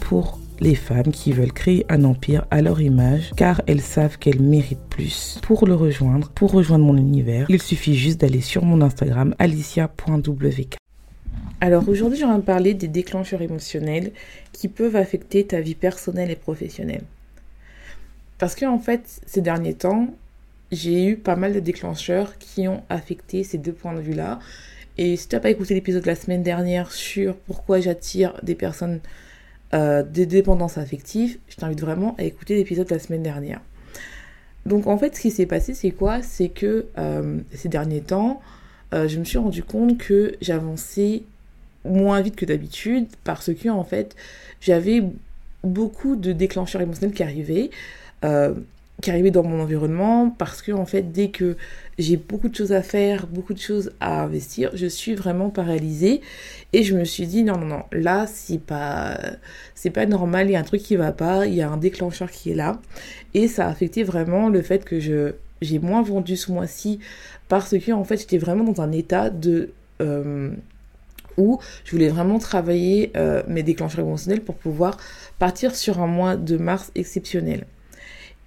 Pour les femmes qui veulent créer un empire à leur image car elles savent qu'elles méritent plus. Pour le rejoindre, pour rejoindre mon univers, il suffit juste d'aller sur mon Instagram alicia.wk. Alors aujourd'hui, j'aimerais parler des déclencheurs émotionnels qui peuvent affecter ta vie personnelle et professionnelle. Parce que en fait, ces derniers temps, j'ai eu pas mal de déclencheurs qui ont affecté ces deux points de vue-là. Et si tu n'as pas écouté l'épisode de la semaine dernière sur pourquoi j'attire des personnes euh, des dépendances affectives, je t'invite vraiment à écouter l'épisode de la semaine dernière. Donc en fait, ce qui s'est passé, c'est quoi? C'est que euh, ces derniers temps, euh, je me suis rendu compte que j'avançais moins vite que d'habitude parce que en fait, j'avais beaucoup de déclencheurs émotionnels qui arrivaient qui arrivait dans mon environnement parce que en fait dès que j'ai beaucoup de choses à faire, beaucoup de choses à investir, je suis vraiment paralysée et je me suis dit non non non, là c'est pas c'est pas normal, il y a un truc qui va pas, il y a un déclencheur qui est là et ça a affecté vraiment le fait que je j'ai moins vendu ce mois-ci parce que en fait j'étais vraiment dans un état de euh, où je voulais vraiment travailler euh, mes déclencheurs émotionnels pour pouvoir partir sur un mois de mars exceptionnel.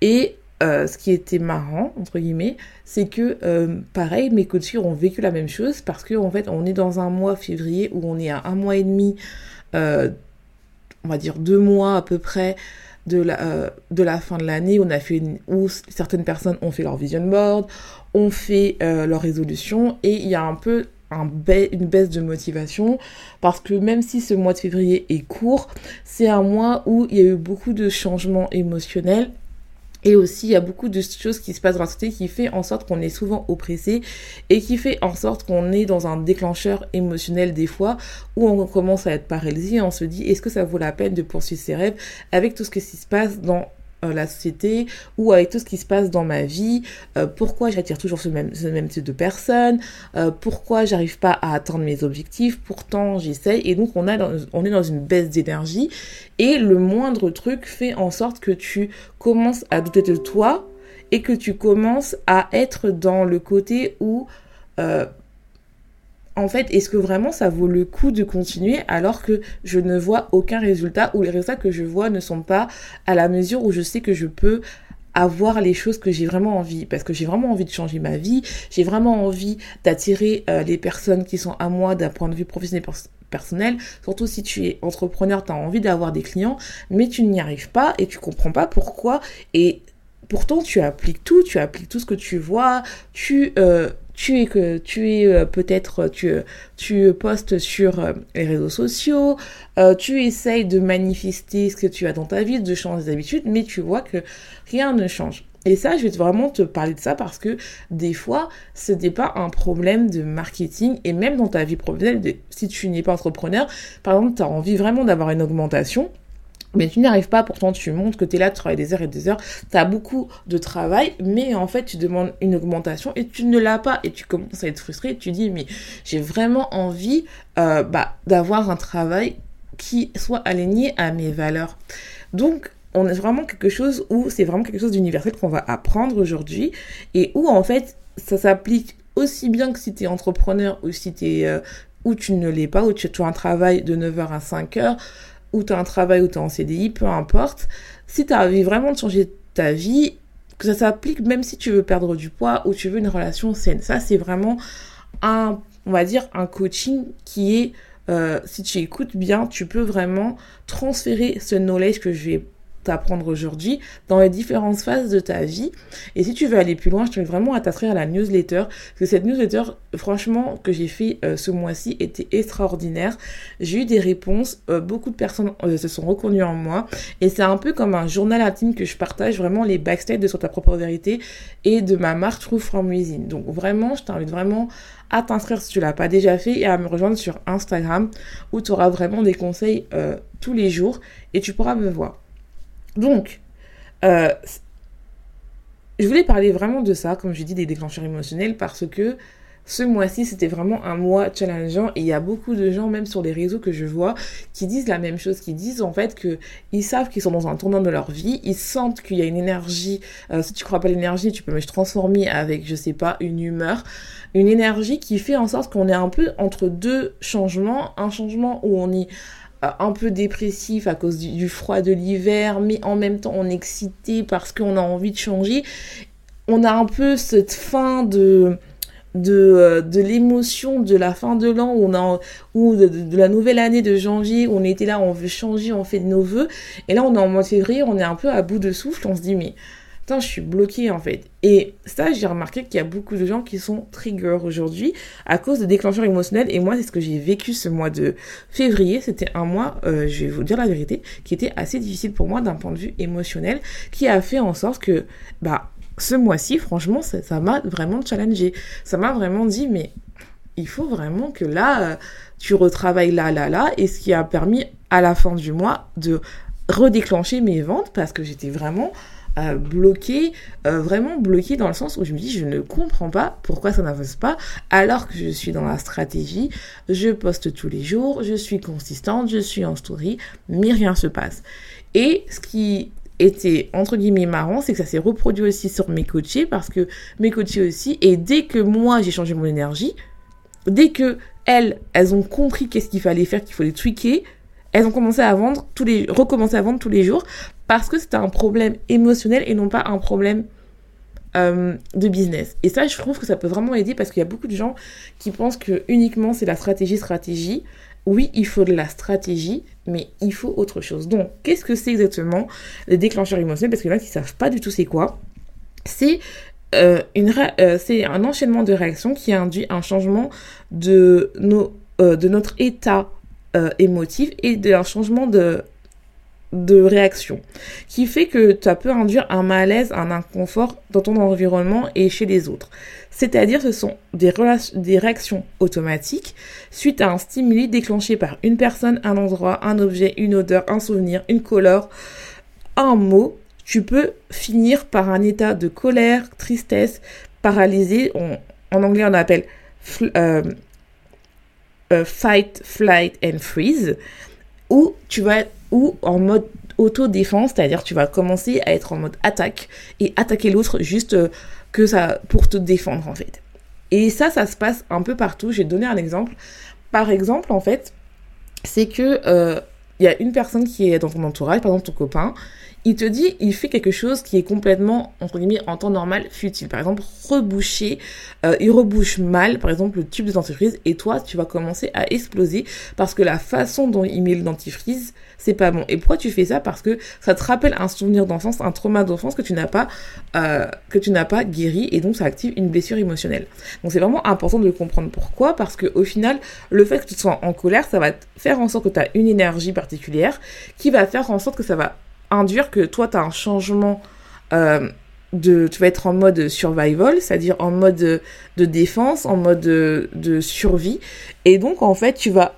Et euh, ce qui était marrant, entre guillemets, c'est que, euh, pareil, mes coachs ont vécu la même chose parce qu'en en fait, on est dans un mois février où on est à un mois et demi, euh, on va dire deux mois à peu près de la, de la fin de l'année, on a fait où certaines personnes ont fait leur vision board, ont fait leur résolution et il y a un peu un une baisse de motivation parce que même si ce mois de février est court, c'est un mois où il y a eu beaucoup de changements émotionnels et aussi, il y a beaucoup de choses qui se passent dans la société qui fait en sorte qu'on est souvent oppressé et qui fait en sorte qu'on est dans un déclencheur émotionnel des fois où on commence à être paralysé et on se dit est-ce que ça vaut la peine de poursuivre ses rêves avec tout ce qui se passe dans la société ou avec tout ce qui se passe dans ma vie, euh, pourquoi j'attire toujours ce même, type de personnes, euh, pourquoi j'arrive pas à atteindre mes objectifs, pourtant j'essaye. Et donc on est dans une baisse d'énergie. Et le moindre truc fait en sorte que tu commences à douter de toi et que tu commences à être dans le côté où en fait, est-ce que vraiment ça vaut le coup de continuer alors que je ne vois aucun résultat ou les résultats que je vois ne sont pas à la mesure où je sais que je peux avoir les choses que j'ai vraiment envie? Parce que j'ai vraiment envie de changer ma vie, j'ai vraiment envie d'attirer euh, les personnes qui sont à moi d'un point de vue professionnel personnel, surtout si tu es entrepreneur, tu as envie d'avoir des clients, mais tu n'y arrives pas et tu comprends pas pourquoi. Et pourtant tu appliques tout, tu appliques tout ce que tu vois, tu euh, tu es que tu es euh, peut-être tu tu postes sur euh, les réseaux sociaux, euh, tu essayes de manifester ce que tu as dans ta vie, de changer d'habitude, mais tu vois que rien ne change. Et ça, je vais vraiment te parler de ça parce que des fois, ce n'est pas un problème de marketing et même dans ta vie professionnelle, si tu n'es pas entrepreneur, par exemple, tu as envie vraiment d'avoir une augmentation, mais tu n'y arrives pas, pourtant tu montres que tu es là, tu travailles des heures et des heures, tu as beaucoup de travail, mais en fait tu demandes une augmentation et tu ne l'as pas et tu commences à être frustré tu dis mais j'ai vraiment envie euh, bah, d'avoir un travail qui soit aligné à mes valeurs. Donc on est vraiment quelque chose où c'est vraiment quelque chose d'universel qu'on va apprendre aujourd'hui et où en fait ça s'applique aussi bien que si tu es entrepreneur ou si tu euh, tu ne l'es pas, ou tu as un travail de 9h à 5h, ou tu as un travail ou tu es en CDI, peu importe, si tu as envie vraiment de changer ta vie, que ça s'applique même si tu veux perdre du poids ou tu veux une relation saine. Ça, c'est vraiment un, on va dire, un coaching qui est, euh, si tu écoutes bien, tu peux vraiment transférer ce knowledge que je vais t'apprendre aujourd'hui dans les différentes phases de ta vie. Et si tu veux aller plus loin, je t'invite vraiment à t'inscrire à la newsletter. Parce que cette newsletter, franchement, que j'ai fait euh, ce mois-ci était extraordinaire. J'ai eu des réponses, euh, beaucoup de personnes euh, se sont reconnues en moi. Et c'est un peu comme un journal intime que je partage vraiment les backstage de sur ta propre vérité et de ma marque True From Within. Donc vraiment, je t'invite vraiment à t'inscrire si tu l'as pas déjà fait et à me rejoindre sur Instagram où tu auras vraiment des conseils tous les jours et tu pourras me voir. Donc, euh, je voulais parler vraiment de ça, comme je dis, des déclencheurs émotionnels, parce que ce mois-ci, c'était vraiment un mois challengeant et il y a beaucoup de gens, même sur les réseaux que je vois, qui disent la même chose, qui disent en fait que ils savent qu'ils sont dans un tournant de leur vie, ils sentent qu'il y a une énergie, euh, si tu crois pas l'énergie, tu peux me transformer avec, je sais pas, une humeur, une énergie qui fait en sorte qu'on est un peu entre deux changements, un changement où on euh, un peu dépressif à cause du, froid de l'hiver, mais en même temps on est excité parce qu'on a envie de changer. On a un peu cette fin de de, euh, de l'émotion de la fin de l'an ou, ou de, la nouvelle année de janvier où on était là, on veut changer, on fait de nos voeux. Et là, on est en mois de février, on est un peu à bout de souffle, on se dit, mais je suis bloquée en fait. Et ça, j'ai remarqué qu'il y a beaucoup de gens qui sont trigger aujourd'hui à cause de déclencheurs émotionnels. Et moi, c'est ce que j'ai vécu ce mois de février. C'était un mois, euh, je vais vous dire la vérité, qui était assez difficile pour moi d'un point de vue émotionnel, qui a fait en sorte que, bah, ce mois-ci, franchement, ça m'a vraiment challengé. Ça m'a vraiment dit, mais il faut vraiment que là, euh, tu retravailles là, là, là. Et ce qui a permis à la fin du mois de redéclencher mes ventes parce que j'étais vraiment bloqué, euh, vraiment bloqué dans le sens où je me dis je ne comprends pas pourquoi ça n'avance pas alors que je suis dans la stratégie, je poste tous les jours, je suis consistante, je suis en story, mais rien se passe. Et ce qui était entre guillemets marrant, c'est que ça s'est reproduit aussi sur mes coachés parce que mes coachés aussi, et dès que moi j'ai changé mon énergie, dès que elles, elles ont compris qu'est-ce qu'il fallait faire, qu'il fallait tweaker, elles ont commencé à vendre tous les, recommencer à vendre tous les jours parce que c'était un problème émotionnel et non pas un problème euh, de business. Et ça, je trouve que ça peut vraiment aider parce qu'il y a beaucoup de gens qui pensent que uniquement c'est la stratégie, stratégie. Oui, il faut de la stratégie, mais il faut autre chose. Donc, qu'est-ce que c'est exactement les déclencheurs émotionnels? Parce qu'il y en a qui savent pas du tout c'est quoi. C'est euh, euh, c'est un enchaînement de réactions qui induit un changement de nos de notre état émotif et d'un changement de de réaction qui fait que ça peut induire un malaise, un inconfort dans ton environnement et chez les autres. C'est-à-dire ce sont des, des réactions automatiques suite à un stimuli déclenché par une personne, un endroit, un objet, une odeur, un souvenir, une couleur, un mot. Tu peux finir par un état de colère, tristesse, paralysé. en anglais, on appelle euh, euh, fight, flight and freeze. Où tu vas ou en mode auto-défense, c'est-à-dire tu vas commencer à être en mode attaque et attaquer l'autre juste euh, que ça pour te défendre en fait. Et ça, ça se passe un peu partout. J'ai donné un exemple. Par exemple, en fait, c'est que euh, il y a une personne qui est dans ton entourage, par exemple ton copain, il te dit, il fait quelque chose qui est complètement, entre guillemets, en temps normal, futile. Par exemple, reboucher, euh, il rebouche mal, par exemple, le tube de dentifrice, et toi, tu vas commencer à exploser parce que la façon dont il met le dentifrice, c'est pas bon. Et pourquoi tu fais ça? Parce que ça te rappelle un souvenir d'enfance, un trauma d'enfance que tu n'as pas, euh, guéri, et donc ça active une blessure émotionnelle. Donc c'est vraiment important de comprendre pourquoi, parce que au final, le fait que tu sois en colère, ça va faire en sorte que tu as une énergie particulière qui va faire en sorte que ça va induire que toi, tu as un changement euh, de... Tu vas être en mode survival, c'est-à-dire en mode de défense, en mode de, survie. Et donc, en fait, tu vas...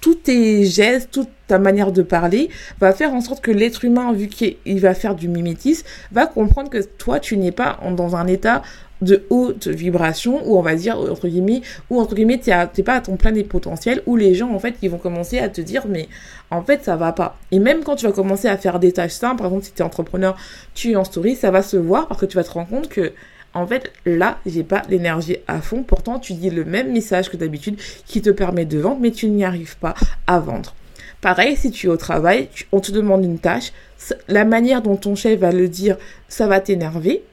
Tous tes gestes, toute ta manière de parler va faire en sorte que l'être humain, vu qu'il va faire du mimétisme, va comprendre que toi, tu n'es pas dans un état de haute vibration ou on va dire entre guillemets ou entre guillemets t'es pas à ton plein des potentiels où les gens en fait ils vont commencer à te dire mais en fait ça va pas. Et même quand tu vas commencer à faire des tâches simples par exemple si tu es entrepreneur tu es en story ça va se voir parce que tu vas te rendre compte que en fait là j'ai pas l'énergie à fond. Pourtant tu dis le même message que d'habitude qui te permet de vendre mais tu n'y arrives pas à vendre. Pareil, si tu es au travail, on te demande une tâche, la manière dont ton chef va le dire, ça va t'énerver.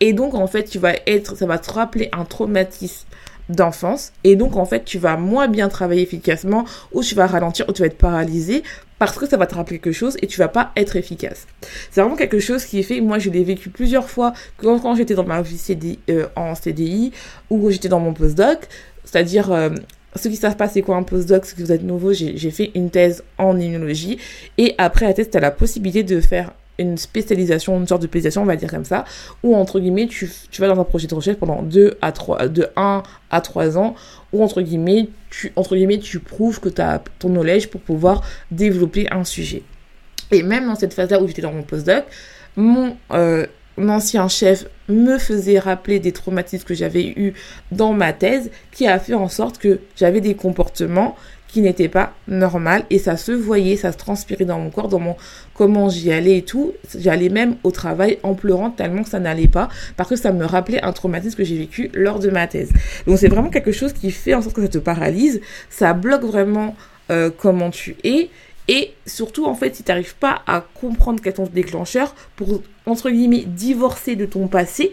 Et donc, en fait, tu vas être, ça va te rappeler un traumatisme d'enfance. Et donc, en fait, tu vas moins bien travailler efficacement, ou tu vas ralentir, ou tu vas être paralysé parce que ça va te rappeler quelque chose et tu vas pas être efficace. C'est vraiment quelque chose qui est fait, moi je l'ai vécu plusieurs fois quand, quand j'étais dans ma vie CDI, euh, en CDI ou j'étais dans mon postdoc, c'est-à-dire euh, ce qui se passe, c'est quoi un postdoc, si vous êtes nouveau, j'ai fait une thèse en immunologie et après la thèse, tu as la possibilité de faire une spécialisation, une sorte de spécialisation, on va dire comme ça, où entre guillemets, tu, vas dans un projet de recherche pendant 2 à 3, de 1 à 3 ans, où entre guillemets, tu, entre guillemets, tu prouves que tu as ton knowledge pour pouvoir développer un sujet. Et même dans cette phase-là où j'étais dans mon postdoc, mon euh, ancien chef me faisait rappeler des traumatismes que j'avais eus dans ma thèse, qui a fait en sorte que j'avais des comportements qui n'était pas normal et ça se voyait, ça se transpirait dans mon corps, dans mon comment j'y allais et tout. J'allais même au travail en pleurant tellement que ça n'allait pas parce que ça me rappelait un traumatisme que j'ai vécu lors de ma thèse. Donc c'est vraiment quelque chose qui fait en sorte que ça te paralyse, ça bloque vraiment euh, comment tu es et surtout en fait si tu n'arrives pas à comprendre quel est ton déclencheur pour entre guillemets divorcer de ton passé,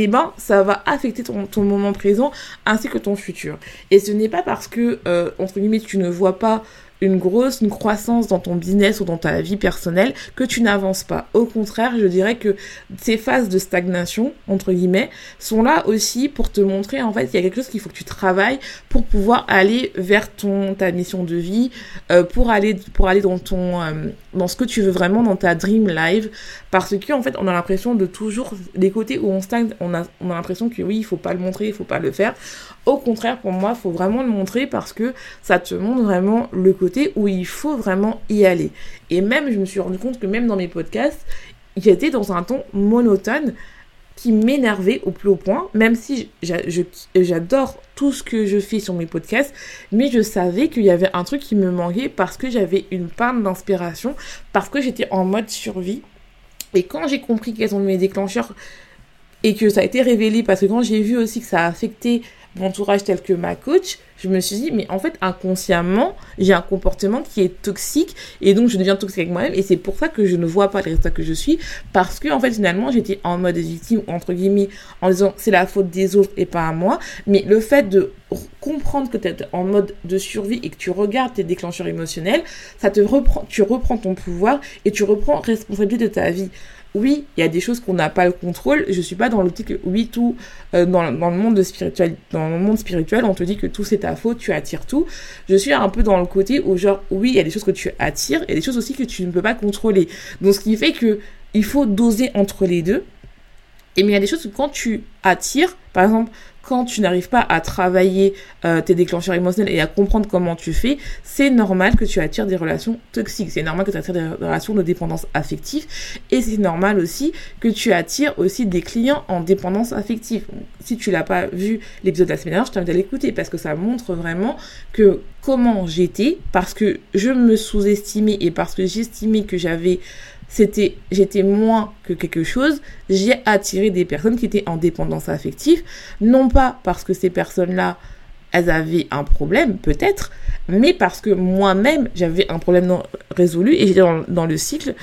eh ben, ça va affecter ton, ton, moment présent ainsi que ton futur. Et ce n'est pas parce que, euh, entre guillemets, tu ne vois pas une grosse une croissance dans ton business ou dans ta vie personnelle que tu n'avances pas. Au contraire, je dirais que ces phases de stagnation, entre guillemets, sont là aussi pour te montrer, en fait, qu'il y a quelque chose qu'il faut que tu travailles pour pouvoir aller vers ton, ta mission de vie, euh, pour aller, pour aller dans ton, euh, dans ce que tu veux vraiment, dans ta dream life. Parce que, en fait, on a l'impression de toujours, des côtés où on stagne, on a, on a l'impression que oui, il faut pas le montrer, il faut pas le faire. Au contraire, pour moi, il faut vraiment le montrer parce que ça te montre vraiment le côté où il faut vraiment y aller. Et même, je me suis rendu compte que même dans mes podcasts, j'étais dans un ton monotone qui m'énervait au plus haut point, même si j'adore tout ce que je fais sur mes podcasts, mais je savais qu'il y avait un truc qui me manquait parce que j'avais une panne d'inspiration, parce que j'étais en mode survie. Et quand j'ai compris quels sont mes déclencheurs et que ça a été révélé, parce que quand j'ai vu aussi que ça a affecté entourage tel que ma coach, je me suis dit, mais en fait, inconsciemment, j'ai un comportement qui est toxique et donc je deviens toxique avec moi-même et c'est pour ça que je ne vois pas les résultats que je suis parce que, en fait, finalement, j'étais en mode victime, entre guillemets, en disant c'est la faute des autres et pas à moi. Mais le fait de comprendre que tu es en mode de survie et que tu regardes tes déclencheurs émotionnels, ça te reprend, tu reprends ton pouvoir et tu reprends responsabilité de ta vie oui, il y a des choses qu'on n'a pas le contrôle. Je suis pas dans l'optique oui tout euh, dans, le monde spirituel. Dans le monde spirituel, on te dit que tout c'est ta faute, tu attires tout. Je suis un peu dans le côté où genre oui, il y a des choses que tu attires et des choses aussi que tu ne peux pas contrôler. Donc ce qui fait que il faut doser entre les deux. Et mais il y a des choses que quand tu attires, par exemple, quand tu n'arrives pas à travailler euh, tes déclencheurs émotionnels et à comprendre comment tu fais, c'est normal que tu attires des relations toxiques. C'est normal que tu attires des relations de dépendance affective. Et c'est normal aussi que tu attires aussi des clients en dépendance affective. Si tu l'as pas vu l'épisode de la semaine dernière, je t'invite à l'écouter parce que ça montre vraiment que comment j'étais, parce que je me sous-estimais et parce que j'estimais que j'avais c'était j'étais moins que quelque chose, j'ai attiré des personnes qui étaient en dépendance affective, non pas parce que ces personnes-là elles avaient un problème peut-être, mais parce que moi-même j'avais un problème non résolu et j'étais dans, dans, le cycle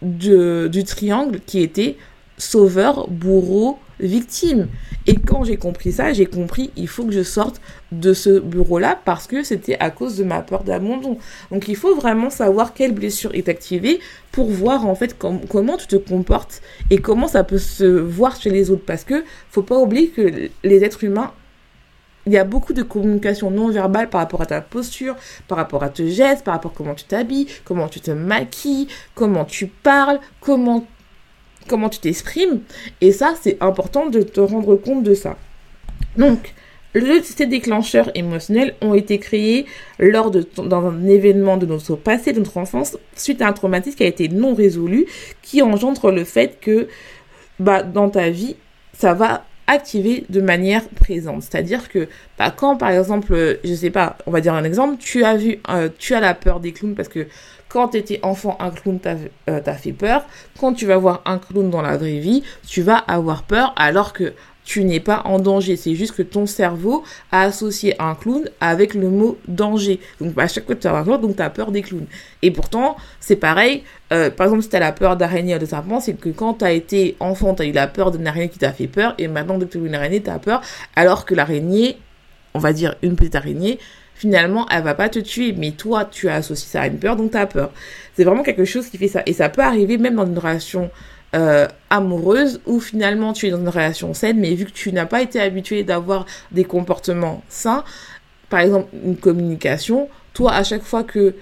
du triangle qui était sauveur, bourreau, victime. Et quand j'ai compris ça, j'ai compris il faut que je sorte de ce bureau-là parce que c'était à cause de ma peur d'abandon. Donc il faut vraiment savoir quelle blessure est activée pour voir en fait comment tu te comportes et comment ça peut se voir chez les autres parce que faut pas oublier que les êtres humains il y a beaucoup de communication non verbale par rapport à ta posture, par rapport à tes gestes, par rapport à comment tu t'habilles, comment tu te maquilles, comment tu parles, comment comment tu t'exprimes. Et ça, c'est important de te rendre compte de ça. Donc, ces déclencheurs émotionnels ont été créés lors de dans un événement de notre passé, de notre enfance, suite à un traumatisme qui a été non résolu, qui engendre le fait que bah, dans ta vie, ça va activer de manière présente. C'est-à-dire que bah, quand, par exemple, je sais pas, on va dire un exemple, tu as vu, euh, tu as la peur des clowns parce que quand tu étais enfant, un clown t'a euh, fait peur. Quand tu vas voir un clown dans la vraie vie, tu vas avoir peur alors que tu n'es pas en danger. C'est juste que ton cerveau a associé un clown avec le mot danger. Donc à chaque fois que tu as peur, donc tu peur des clowns. Et pourtant, c'est pareil. Euh, par exemple, si tu as la peur d'araignée ou de serpent, c'est que quand tu été enfant, tu eu la peur d'une araignée qui t'a fait peur. Et maintenant, dès que tu as une araignée, tu as peur. Alors que l'araignée, on va dire une petite araignée, finalement, elle va pas te tuer, mais toi, tu as associé ça à une peur, donc tu peur. C'est vraiment quelque chose qui fait ça. Et ça peut arriver même dans une relation euh, amoureuse où finalement tu es dans une relation saine, mais vu que tu n'as pas été habitué d'avoir des comportements sains, par exemple une communication, toi à chaque fois que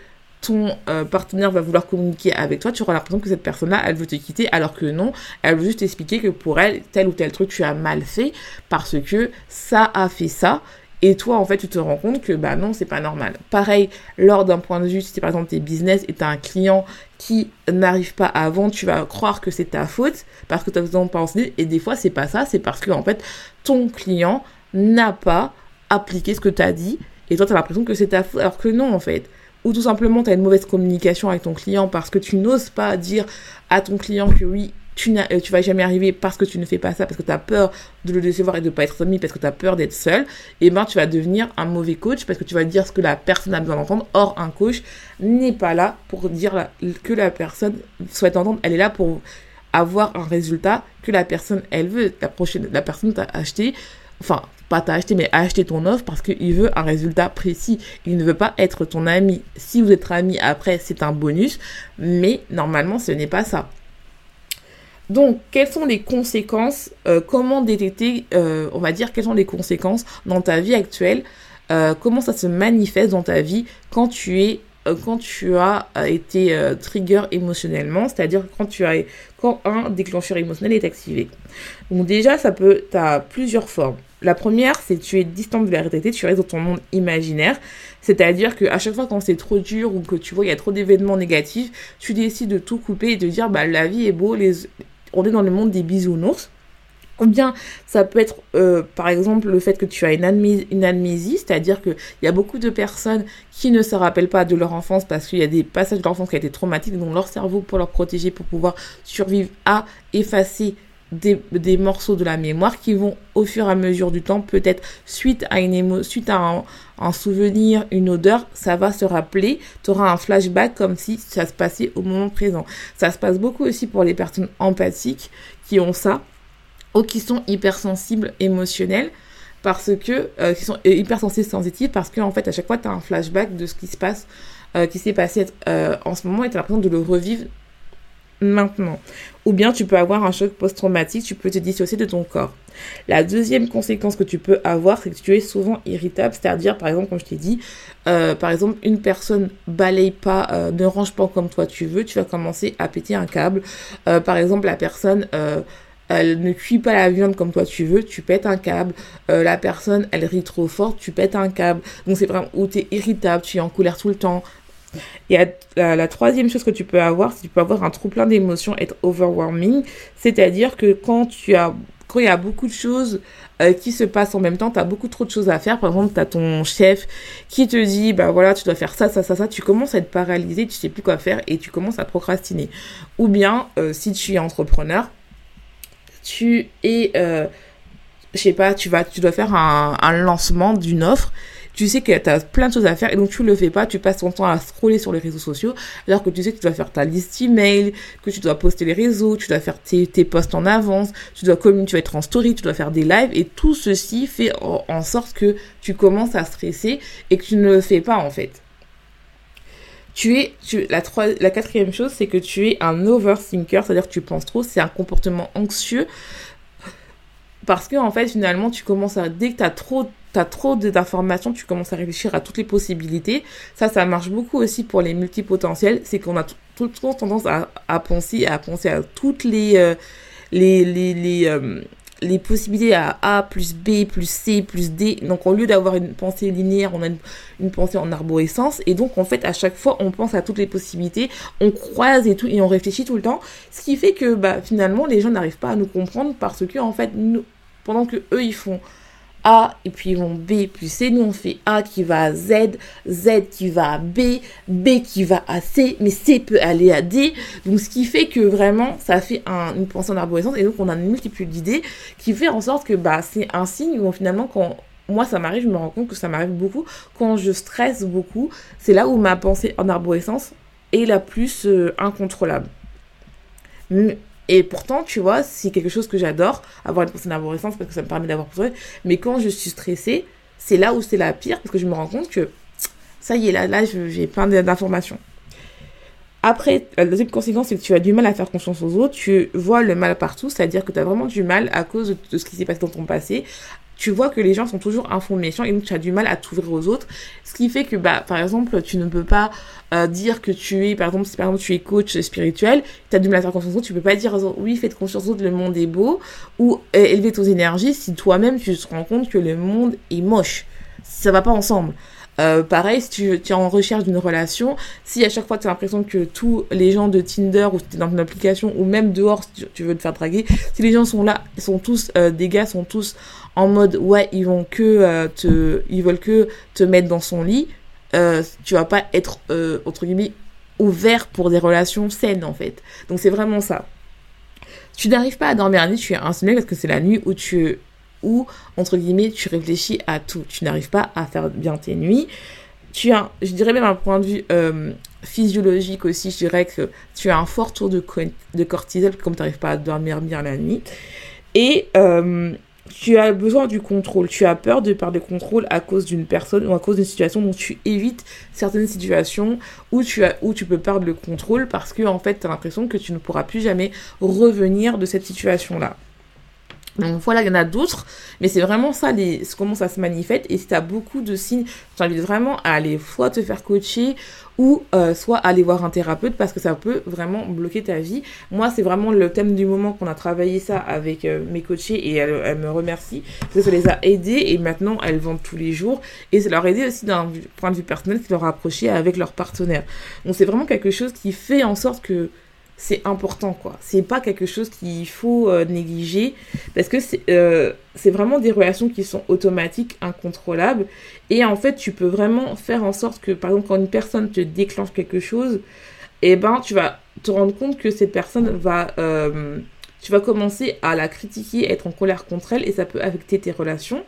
ton euh, partenaire va vouloir communiquer avec toi, tu auras l'impression que cette personne-là, elle veut te quitter, alors que non, elle veut juste expliquer que pour elle, tel ou tel truc, tu as mal fait, parce que ça a fait ça, et toi, en fait, tu te rends compte que, bah non, c'est pas normal. Pareil, lors d'un point de vue, si par exemple tes business et t'as un client qui n'arrive pas à vendre, tu vas croire que c'est ta faute parce que tu as besoin de penser. Et des fois, c'est pas ça, c'est parce que, en fait, ton client n'a pas appliqué ce que tu as dit. Et toi, tu as l'impression que c'est ta faute, alors que non, en fait. Ou tout simplement, tu une mauvaise communication avec ton client parce que tu n'oses pas dire à ton client que oui, tu, euh, tu vas jamais arriver parce que tu ne fais pas ça, parce que tu as peur de le décevoir et de pas être ami, parce que tu as peur d'être seul, et ben tu vas devenir un mauvais coach parce que tu vas dire ce que la personne a besoin d'entendre. Or, un coach n'est pas là pour dire que la personne souhaite entendre, elle est là pour avoir un résultat que la personne, elle veut. La prochaine, la personne t'a acheté, enfin, pas t'a acheté, mais a acheté ton offre parce qu'il veut un résultat précis. Il ne veut pas être ton ami. Si vous êtes ami après, c'est un bonus, mais normalement, ce n'est pas ça. Donc, quelles sont les conséquences euh, Comment détecter, euh, on va dire, quelles sont les conséquences dans ta vie actuelle euh, Comment ça se manifeste dans ta vie quand tu es quand tu as été trigger émotionnellement, c'est-à-dire quand tu as quand un déclencheur émotionnel est activé. Donc déjà, ça peut, tu as plusieurs formes. La première, c'est tu es distant de la réalité, tu restes dans ton monde imaginaire. C'est-à-dire qu'à chaque fois quand c'est trop dur ou que tu vois il y a trop d'événements négatifs, tu décides de tout couper et de dire bah la vie est beau, les, on est dans le monde des bisounours. Ou bien ça peut être euh, par exemple le fait que tu as une, amnésie, c'est-à-dire qu'il y a beaucoup de personnes qui ne se rappellent pas de leur enfance parce qu'il y a des passages de l'enfance qui ont été traumatiques, donc leur cerveau pour leur protéger, pour pouvoir survivre, à effacer des, morceaux de la mémoire qui vont au fur et à mesure du temps, peut-être suite à une émo suite à un, souvenir, une odeur, ça va se rappeler, tu auras un flashback comme si ça se passait au moment présent. Ça se passe beaucoup aussi pour les personnes empathiques qui ont ça ou qui sont hypersensibles émotionnels parce que euh, qui sont euh, hypersensibles sensitifs parce que en fait à chaque fois tu as un flashback de ce qui se passe euh, qui s'est passé en ce moment et tu as l'impression de le revivre maintenant. Ou bien tu peux avoir un choc post-traumatique, tu peux te dissocier de ton corps. La deuxième conséquence que tu peux avoir, c'est que tu es souvent irritable, c'est-à-dire, par exemple, comme je t'ai dit, euh, par exemple, une personne balaye pas, euh, ne range pas comme toi tu veux, tu vas commencer à péter un câble. Euh, par exemple, la personne elle ne cuit pas la viande comme toi tu veux, tu pètes un câble. la personne, elle rit trop fort, tu pètes un câble. Donc c'est vraiment où tu es irritable, tu es en colère tout le temps, et la, troisième chose que tu peux avoir, c'est que tu peux avoir un trop plein d'émotions, être overwhelming, c'est-à-dire que quand tu as quand il y a beaucoup de choses euh, qui se passent en même temps, tu as beaucoup trop de choses à faire. Par exemple, tu as ton chef qui te dit, bah voilà, tu dois faire ça, ça, ça, ça. Tu commences à être paralysé, tu sais plus quoi faire et tu commences à procrastiner. Ou bien, euh, si tu es entrepreneur, tu es, euh, je sais pas, tu vas, tu dois faire un lancement d'une offre tu sais que tu as plein de choses à faire et donc tu le fais pas, tu passes ton temps à scroller sur les réseaux sociaux alors que tu sais que tu dois faire ta liste email, que tu dois poster les réseaux, tu dois faire tes, tes posts en avance, tu dois communiquer, tu vas être en story, tu dois faire des lives et tout ceci fait en sorte que tu commences à stresser et que tu ne le fais pas en fait. Tu es, tu, la, trois, la quatrième chose, c'est que tu es un overthinker, c'est-à-dire que tu penses trop, c'est un comportement anxieux parce que en fait finalement tu commences à dès que tu as trop t'as trop d'informations, tu commences à réfléchir à toutes les possibilités. Ça, ça marche beaucoup aussi pour les multipotentiels. C'est qu'on a tout le temps tendance à, à, penser, à penser à toutes les, euh, les, les, les, euh, les, possibilités à A plus B plus C plus D. Donc, au lieu d'avoir une pensée linéaire, on a une, pensée en arborescence. Et donc, en fait, à chaque fois, on pense à toutes les possibilités, on croise et tout, et on réfléchit tout le temps. Ce qui fait que, bah, finalement, les gens n'arrivent pas à nous comprendre parce que, en fait, nous, pendant que eux, ils font a et puis ils B plus C. Nous on fait A qui va à Z, Z qui va à B, B qui va à C, mais C peut aller à D. Donc ce qui fait que vraiment ça fait une pensée en arborescence et donc on a une multitude d'idées qui fait en sorte que bah c'est un signe où finalement quand moi ça m'arrive, je me rends compte que ça m'arrive beaucoup quand je stresse beaucoup, c'est là où ma pensée en arborescence est la plus euh, incontrôlable. Et pourtant, tu vois, c'est quelque chose que j'adore, avoir une pensée d'arborescence parce que ça me permet d'avoir plus Mais quand je suis stressée, c'est là où c'est la pire parce que je me rends compte que Ça y est, là, là j'ai plein d'informations. Après, la deuxième conséquence, c'est que tu as du mal à faire confiance aux autres, tu vois le mal partout, c'est-à-dire que tu as vraiment du mal à cause de ce qui s'est passé dans ton passé. Tu vois que les gens sont toujours un fond méchant et donc tu as du mal à t'ouvrir aux autres. Ce qui fait que, bah, par exemple, tu ne peux pas euh, dire que tu es, par exemple, si par exemple tu es coach spirituel, tu as du mal à faire confiance aux autres, tu peux pas dire oui, faites confiance aux autres, le monde est beau, ou euh, élever tes énergies si toi-même tu te rends compte que le monde est moche. Ça va pas ensemble. Euh, pareil, si tu, es en recherche d'une relation, si à chaque fois tu as l'impression que tous les gens de Tinder ou tu dans une application ou même dehors si tu, veux te faire draguer, si les gens sont là, sont tous euh, des gars sont tous en mode ouais, ils vont que euh, te ils veulent que te mettre dans son lit, tu vas pas être entre guillemets ouvert pour des relations saines en fait. Donc c'est vraiment ça. Tu n'arrives pas à dormir la nuit, tu es insomniaque parce que c'est la nuit où tu où, entre guillemets, tu réfléchis à tout. Tu n'arrives pas à faire bien tes nuits. Tu as, je dirais même un point de vue euh, physiologique aussi, je dirais que tu as un fort taux de, de cortisol comme tu n'arrives pas à dormir bien la nuit. Et euh, tu as besoin du contrôle. Tu as peur de perdre le contrôle à cause d'une personne ou à cause d'une situation dont tu évites certaines situations où tu, as, où tu peux perdre le contrôle parce que en fait tu as l'impression que tu ne pourras plus jamais revenir de cette situation-là. Donc voilà, il y en a d'autres, mais c'est vraiment ça les, comment ça se manifeste. Et si tu as beaucoup de signes, je t'invite vraiment à aller soit te faire coacher ou euh, soit aller voir un thérapeute parce que ça peut vraiment bloquer ta vie. Moi, c'est vraiment le thème du moment qu'on a travaillé ça avec euh, mes coachés et elles, me remercient parce que ça les a aidés et maintenant elles vendent tous les jours et ça leur a aidé aussi d'un point de vue personnel qui leur a approché avec leur partenaire. Donc c'est vraiment quelque chose qui fait en sorte que c'est important quoi. C'est pas quelque chose qu'il faut euh, négliger parce que euh, c'est vraiment des relations qui sont automatiques, incontrôlables et en fait tu peux vraiment faire en sorte que par exemple quand une personne te déclenche quelque chose, eh ben tu vas te rendre compte que cette personne va euh, tu vas commencer à la critiquer, être en colère contre elle et ça peut affecter tes relations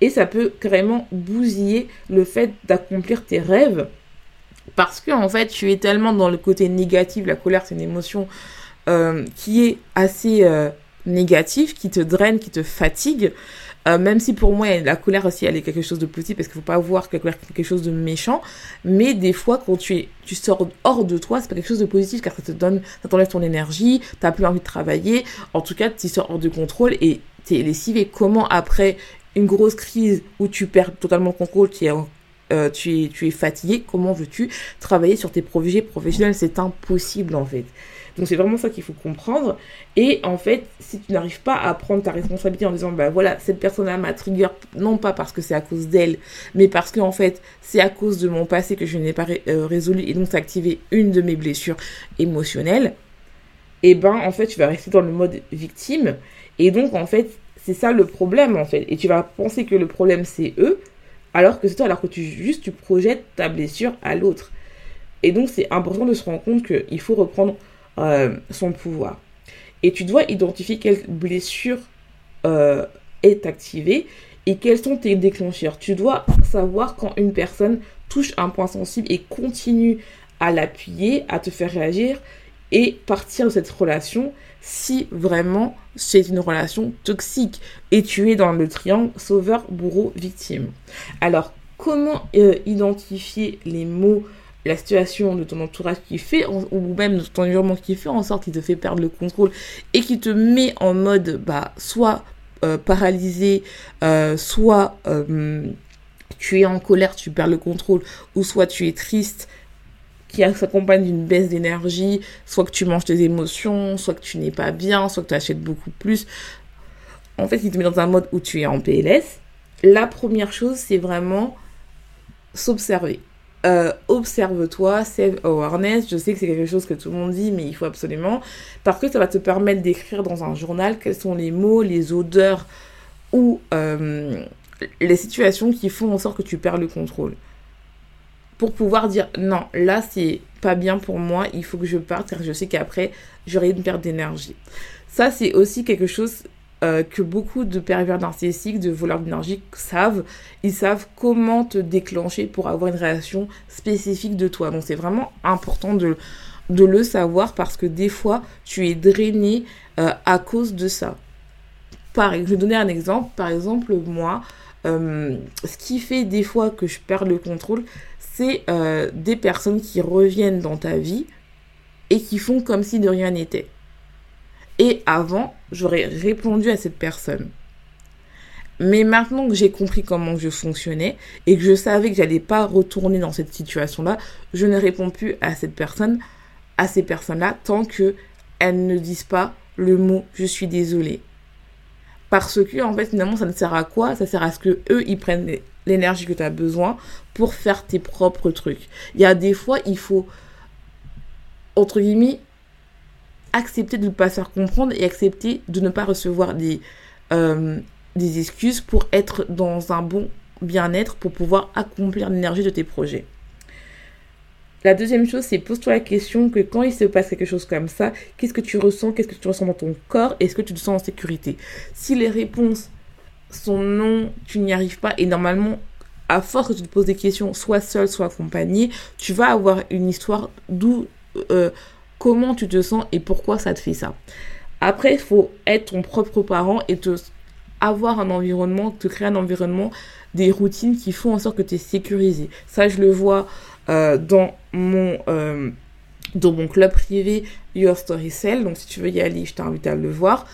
et ça peut carrément bousiller le fait d'accomplir tes rêves parce que en fait tu es tellement dans le côté négatif, la colère c'est une émotion euh, qui est assez euh, négative, qui te draine, qui te fatigue. Euh, même si pour moi la colère aussi elle est quelque chose de petit parce qu'il faut pas voir que la colère est quelque chose de méchant, mais des fois quand tu es tu sors hors de toi c'est pas quelque chose de positif car ça te donne ça t'enlève ton énergie, t'as plus envie de travailler, en tout cas tu sors hors de contrôle et t'es lessivé. Comment après une grosse crise où tu perds totalement le contrôle, qui est euh, tu, es, fatigué, comment veux-tu travailler sur tes projets professionnels? C'est impossible en fait. Donc c'est vraiment ça qu'il faut comprendre. Et en fait, si tu n'arrives pas à prendre ta responsabilité en disant, bah voilà, cette personne-là m'a trigger, non pas parce que c'est à cause d'elle, mais parce que en fait, c'est à cause de mon passé que je n'ai pas euh, résolu et donc ça activé une de mes blessures émotionnelles. Et ben en fait, tu vas rester dans le mode victime. Et donc en fait, c'est ça le problème en fait. Et tu vas penser que le problème c'est eux, alors que c'est toi, alors que tu juste tu projettes ta blessure à l'autre. Et donc c'est important de se rendre compte qu'il faut reprendre euh, son pouvoir. Et tu dois identifier quelle blessure euh, est activée et quels sont tes déclencheurs. Tu dois savoir quand une personne touche un point sensible et continue à l'appuyer, à te faire réagir et partir de cette relation si vraiment c'est une relation toxique et tu es dans le triangle sauveur, bourreau, victime. Alors, comment euh, identifier les mots, la situation de ton entourage qui fait, ou même de ton environnement qui fait en sorte qu'il te fait perdre le contrôle et qui te met en mode, bah, soit euh, paralysé, euh, soit tu es en colère, tu perds le contrôle, ou soit tu es triste, qui s'accompagne d'une baisse d'énergie, soit que tu manges tes émotions, soit que tu n'es pas bien, soit que tu achètes beaucoup plus. En fait, il te met dans un mode où tu es en PLS. La première chose, c'est vraiment s'observer. Euh, observe-toi, save awareness. Je sais que c'est quelque chose que tout le monde dit, mais il faut absolument. Parce que ça va te permettre d'écrire dans un journal quels sont les mots, les odeurs ou euh, les situations qui font en sorte que tu perds le contrôle pour pouvoir dire non, là c'est pas bien pour moi, il faut que je parte car je sais qu'après j'aurai une perte d'énergie. Ça c'est aussi quelque chose euh, que beaucoup de pervers narcissiques, de voleurs d'énergie savent. Ils savent comment te déclencher pour avoir une réaction spécifique de toi. Donc c'est vraiment important de, le savoir parce que des fois tu es drainé euh, à cause de ça. Par, je vais donner un exemple. Par exemple, moi, euh, ce qui fait des fois que je perds le contrôle, c'est euh, des personnes qui reviennent dans ta vie et qui font comme si de rien n'était. Et avant, j'aurais répondu à cette personne. Mais maintenant que j'ai compris comment je fonctionnais et que je savais que j'allais pas retourner dans cette situation-là, je ne réponds plus à cette personne, à ces personnes-là, tant que elles ne disent pas le mot je suis désolée. Parce que, en fait, finalement, ça ne sert à quoi? Ça sert à ce que eux, ils prennent l'énergie que tu as besoin pour faire tes propres trucs. Il y a des fois, il faut, entre guillemets, accepter de ne pas se faire comprendre et accepter de ne pas recevoir des, euh, des excuses pour être dans un bon bien-être, pour pouvoir accomplir l'énergie de tes projets. La deuxième chose, c'est pose-toi la question que quand il se passe quelque chose comme ça, qu'est-ce que tu ressens, qu'est-ce que tu ressens dans ton corps, est-ce que tu te sens en sécurité? Si les réponses sont non, tu n'y arrives pas, et normalement, à force que tu te poses des questions, soit seul, soit accompagné, tu vas avoir une histoire d'où, euh, comment tu te sens et pourquoi ça te fait ça. Après, il faut être ton propre parent et te avoir un environnement, te créer un environnement, des routines qui font en sorte que tu es sécurisé. Ça, je le vois dans mon euh, dans mon club privé Your Story Cell. Donc si tu veux y aller, je t'invite à le voir.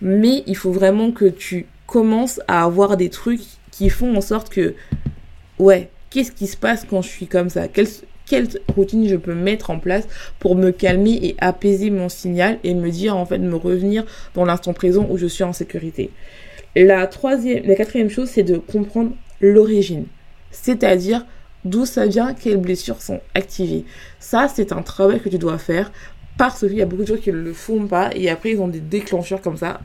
Mais il faut vraiment que tu commences à avoir des trucs qui font en sorte que ouais, qu'est-ce qui se passe quand je suis comme ça? Quelle, quelle routine je peux mettre en place pour me calmer et apaiser mon signal et me dire en fait me revenir dans l'instant présent où je suis en sécurité? La troisième, la quatrième chose, c'est de comprendre l'origine. C'est-à-dire d'où ça vient, quelles blessures sont activées. Ça, c'est un travail que tu dois faire parce qu'il y a beaucoup de gens qui ne le font pas et après ils ont des déclencheurs comme ça,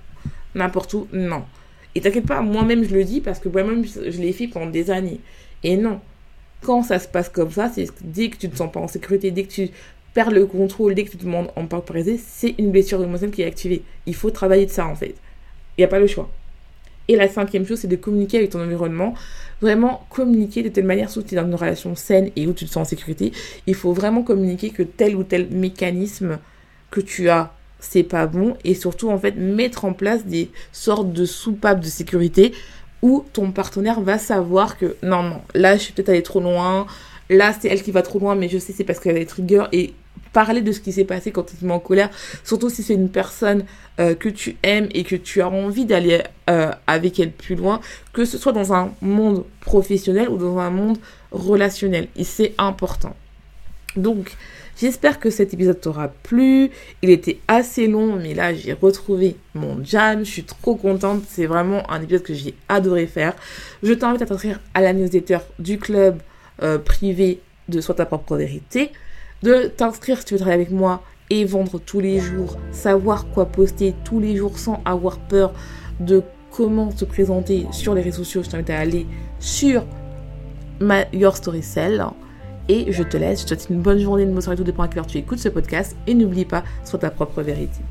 n'importe où. Non. Et t'inquiète pas, moi-même je le dis parce que moi-même je l'ai fait pendant des années. Et non. Quand ça se passe comme ça, c'est dès que tu te sens pas en sécurité, dès que tu perds le contrôle, dès que tu te demandes en parler, c'est une blessure émotionnelle qui est activée. Il faut travailler de ça en fait. Il n'y a pas le choix. Et la cinquième chose, c'est de communiquer avec ton environnement. Vraiment communiquer de telle manière, surtout tu es dans une relation saine et où tu te sens en sécurité. Il faut vraiment communiquer que tel ou tel mécanisme que tu as, c'est pas bon. Et surtout, en fait, mettre en place des sortes de soupapes de sécurité où ton partenaire va savoir que non, non, là, je suis peut-être allée trop loin. Là, c'est elle qui va trop loin, mais je sais c'est parce qu'elle a des triggers. Et parler de ce qui s'est passé quand tu te mets en colère, surtout si c'est une personne euh, que tu aimes et que tu as envie d'aller euh, avec elle plus loin, que ce soit dans un monde professionnel ou dans un monde relationnel. Et c'est important. Donc, j'espère que cet épisode t'aura plu. Il était assez long, mais là, j'ai retrouvé mon jam. Je suis trop contente. C'est vraiment un épisode que j'ai adoré faire. Je t'invite à t'inscrire à la newsletter du club euh, privé de Sois ta propre vérité de t'inscrire si tu veux travailler avec moi et vendre tous les jours, savoir quoi poster tous les jours sans avoir peur de comment se présenter sur les réseaux sociaux. Je t'invite à aller sur ma Your Story Cell. Et je te laisse, je te souhaite une bonne journée, une bonne soirée, tout dépend à quelle tu écoutes ce podcast. Et n'oublie pas, sois ta propre vérité.